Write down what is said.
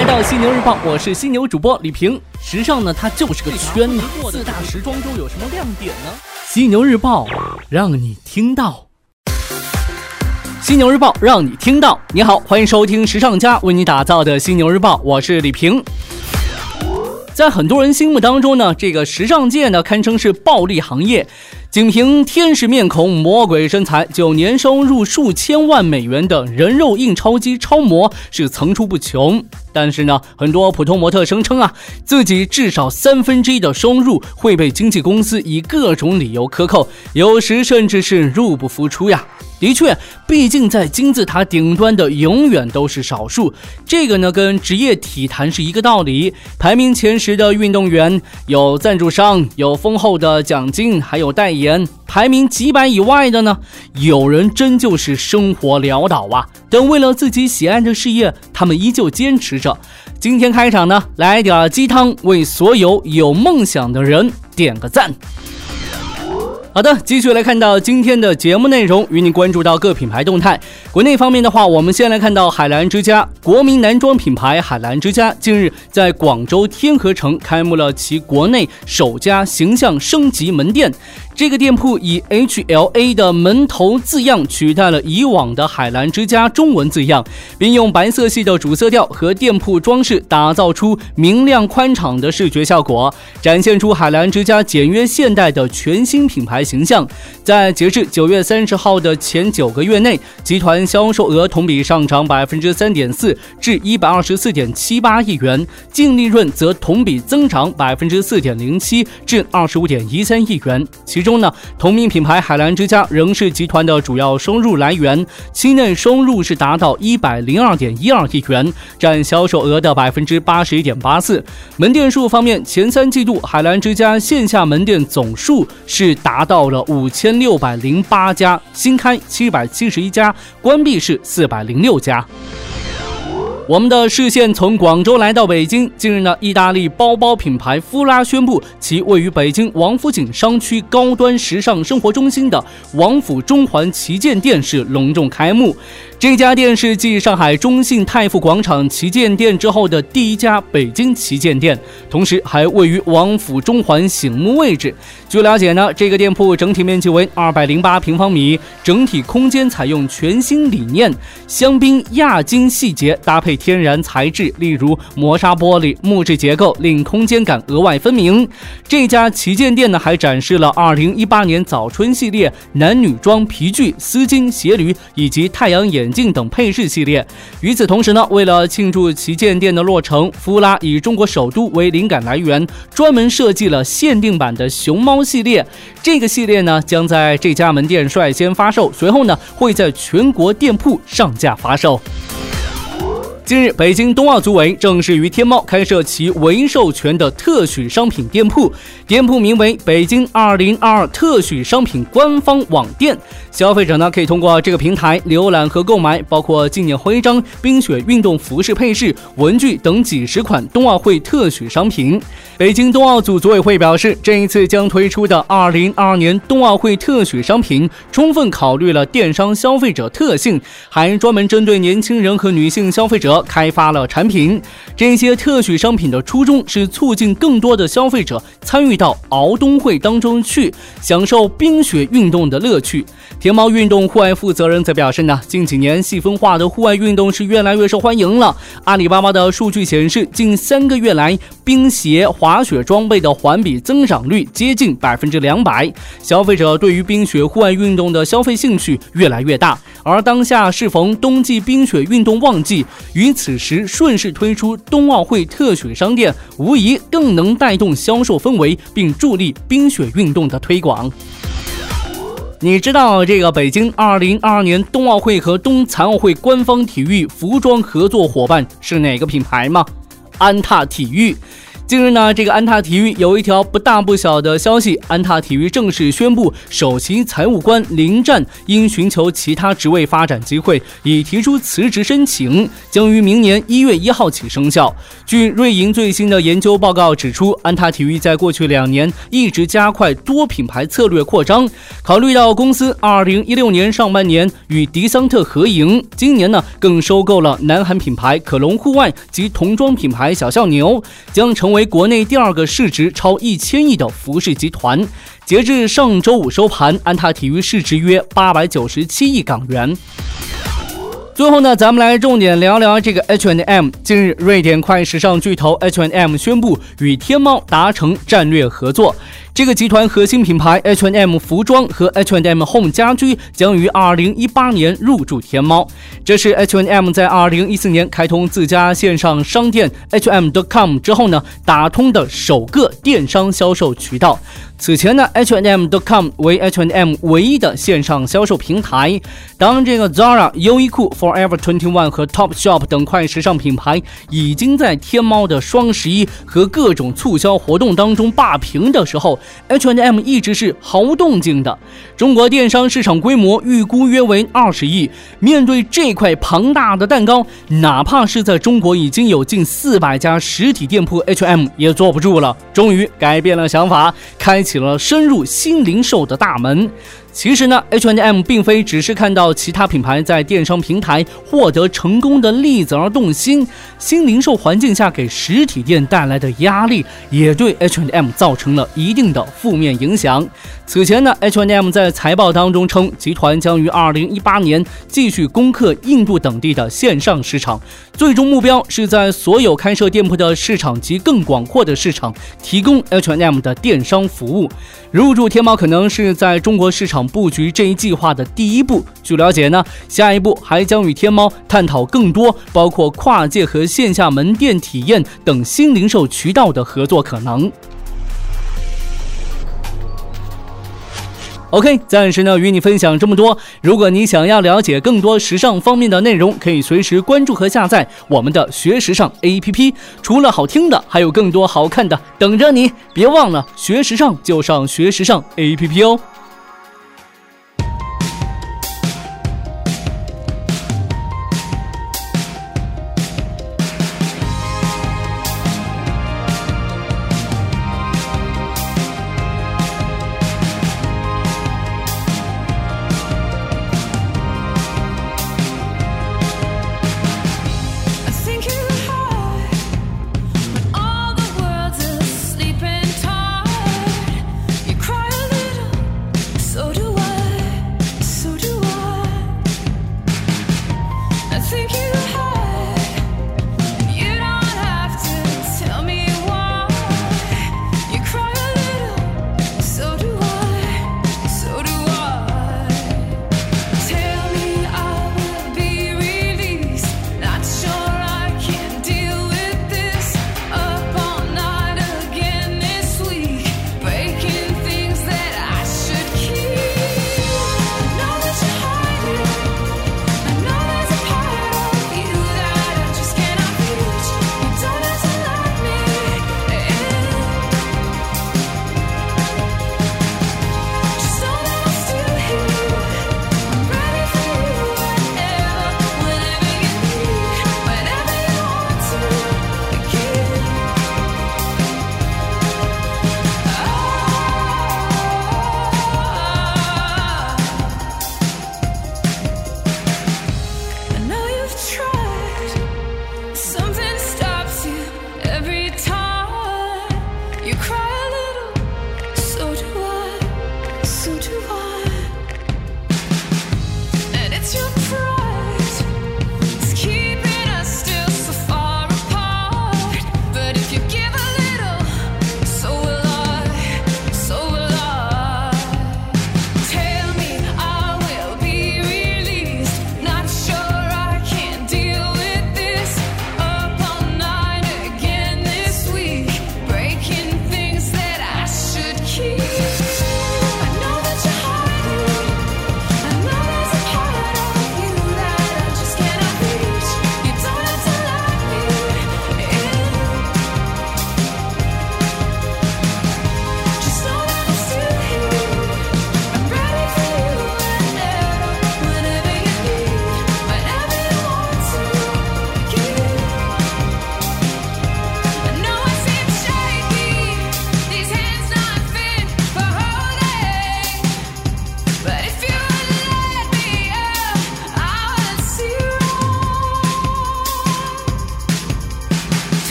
来到犀牛日报，我是犀牛主播李平。时尚呢，它就是个圈子。四大时装周有什么亮点呢？犀牛日报让你听到。犀牛日报让你听到。你好，欢迎收听时尚家为你打造的犀牛日报，我是李平。在很多人心目当中呢，这个时尚界呢堪称是暴利行业。仅凭天使面孔、魔鬼身材就年收入数千万美元的人肉印钞机超模是层出不穷。但是呢，很多普通模特声称啊，自己至少三分之一的收入会被经纪公司以各种理由克扣，有时甚至是入不敷出呀。的确，毕竟在金字塔顶端的永远都是少数。这个呢，跟职业体坛是一个道理。排名前十的运动员有赞助商，有丰厚的奖金，还有代言。排名几百以外的呢，有人真就是生活潦倒啊。但为了自己喜爱的事业，他们依旧坚持着。今天开场呢，来点鸡汤，为所有有梦想的人点个赞。好的，继续来看到今天的节目内容，与你关注到各品牌动态。国内方面的话，我们先来看到海澜之家，国民男装品牌海澜之家近日在广州天河城开幕了其国内首家形象升级门店。这个店铺以 HLA 的门头字样取代了以往的海澜之家中文字样，并用白色系的主色调和店铺装饰打造出明亮宽敞的视觉效果，展现出海澜之家简约现代的全新品牌形象。在截至九月三十号的前九个月内，集团销售额同比上涨百分之三点四，至一百二十四点七八亿元，净利润则同比增长百分之四点零七，至二十五点一三亿元。其中，呢，同名品牌海澜之家仍是集团的主要收入来源，期内收入是达到一百零二点一二亿元，占销售额的百分之八十一点八四。门店数方面，前三季度海澜之家线下门店总数是达到了五千六百零八家，新开七百七十一家，关闭是四百零六家。我们的视线从广州来到北京。近日呢，意大利包包品牌夫拉宣布，其位于北京王府井商区高端时尚生活中心的王府中环旗舰店是隆重开幕。这家店是继上海中信泰富广场旗舰店之后的第一家北京旗舰店，同时还位于王府中环醒目位置。据了解呢，这个店铺整体面积为二百零八平方米，整体空间采用全新理念，香槟亚金细节搭配天然材质，例如磨砂玻璃、木质结构，令空间感额外分明。这家旗舰店呢，还展示了二零一八年早春系列男女装皮具、丝巾、鞋履以及太阳眼。眼镜等配饰系列。与此同时呢，为了庆祝旗舰店的落成，夫拉以中国首都为灵感来源，专门设计了限定版的熊猫系列。这个系列呢，将在这家门店率先发售，随后呢，会在全国店铺上架发售。近日，北京冬奥组委正式于天猫开设其唯授权的特许商品店铺，店铺名为“北京二零二二特许商品官方网店”。消费者呢可以通过这个平台浏览和购买包括纪念徽章、冰雪运动服饰配饰、文具等几十款冬奥会特许商品。北京冬奥组组委会表示，这一次将推出的二零二二年冬奥会特许商品，充分考虑了电商消费者特性，还专门针对年轻人和女性消费者。开发了产品，这些特许商品的初衷是促进更多的消费者参与到敖冬会当中去，享受冰雪运动的乐趣。天猫运动户外负责人则表示呢，近几年细分化的户外运动是越来越受欢迎了。阿里巴巴的数据显示，近三个月来，冰鞋、滑雪装备的环比增长率接近百分之两百，消费者对于冰雪户外运动的消费兴趣越来越大。而当下适逢冬季冰雪运动旺季，于此时顺势推出冬奥会特许商店，无疑更能带动销售氛围，并助力冰雪运动的推广。你知道这个北京二零二二年冬奥会和冬残奥会官方体育服装合作伙伴是哪个品牌吗？安踏体育。近日呢，这个安踏体育有一条不大不小的消息，安踏体育正式宣布，首席财务官林战因寻求其他职位发展机会，已提出辞职申请，将于明年一月一号起生效。据瑞银最新的研究报告指出，安踏体育在过去两年一直加快多品牌策略扩张，考虑到公司二零一六年上半年与迪桑特合营，今年呢更收购了南韩品牌可隆户外及童装品牌小象牛，将成为。为国内第二个市值超一千亿的服饰集团，截至上周五收盘，安踏体育市值约八百九十七亿港元。最后呢，咱们来重点聊聊这个 H&M。近日，瑞典快时尚巨头 H&M 宣布与天猫达成战略合作。这个集团核心品牌 H&M 服装和 H&M Home 家居将于二零一八年入驻天猫。这是 H&M 在二零一四年开通自家线上商店 H&M.com 之后呢，打通的首个电商销售渠道。此前呢，H&M.com 为 H&M 唯一的线上销售平台。当这个 Zara、优衣库、Forever Twenty One 和 Topshop 等快时尚品牌已经在天猫的双十一和各种促销活动当中霸屏的时候，H&M 一直是毫无动静的。中国电商市场规模预估约为二十亿，面对这块庞大的蛋糕，哪怕是在中国已经有近四百家实体店铺，H&M 也坐不住了，终于改变了想法，开。起了深入新零售的大门。其实呢，H&M 并非只是看到其他品牌在电商平台获得成功的例子而动心，新零售环境下给实体店带来的压力，也对 H&M 造成了一定的负面影响。此前呢，H&M 在财报当中称，集团将于2018年继续攻克印度等地的线上市场，最终目标是在所有开设店铺的市场及更广阔的市场提供 H&M 的电商服务。入驻天猫可能是在中国市场布局这一计划的第一步，据了解呢，下一步还将与天猫探讨更多，包括跨界和线下门店体验等新零售渠道的合作可能。OK，暂时呢与你分享这么多。如果你想要了解更多时尚方面的内容，可以随时关注和下载我们的学时尚 APP。除了好听的，还有更多好看的等着你。别忘了学时尚就上学时尚 APP 哦。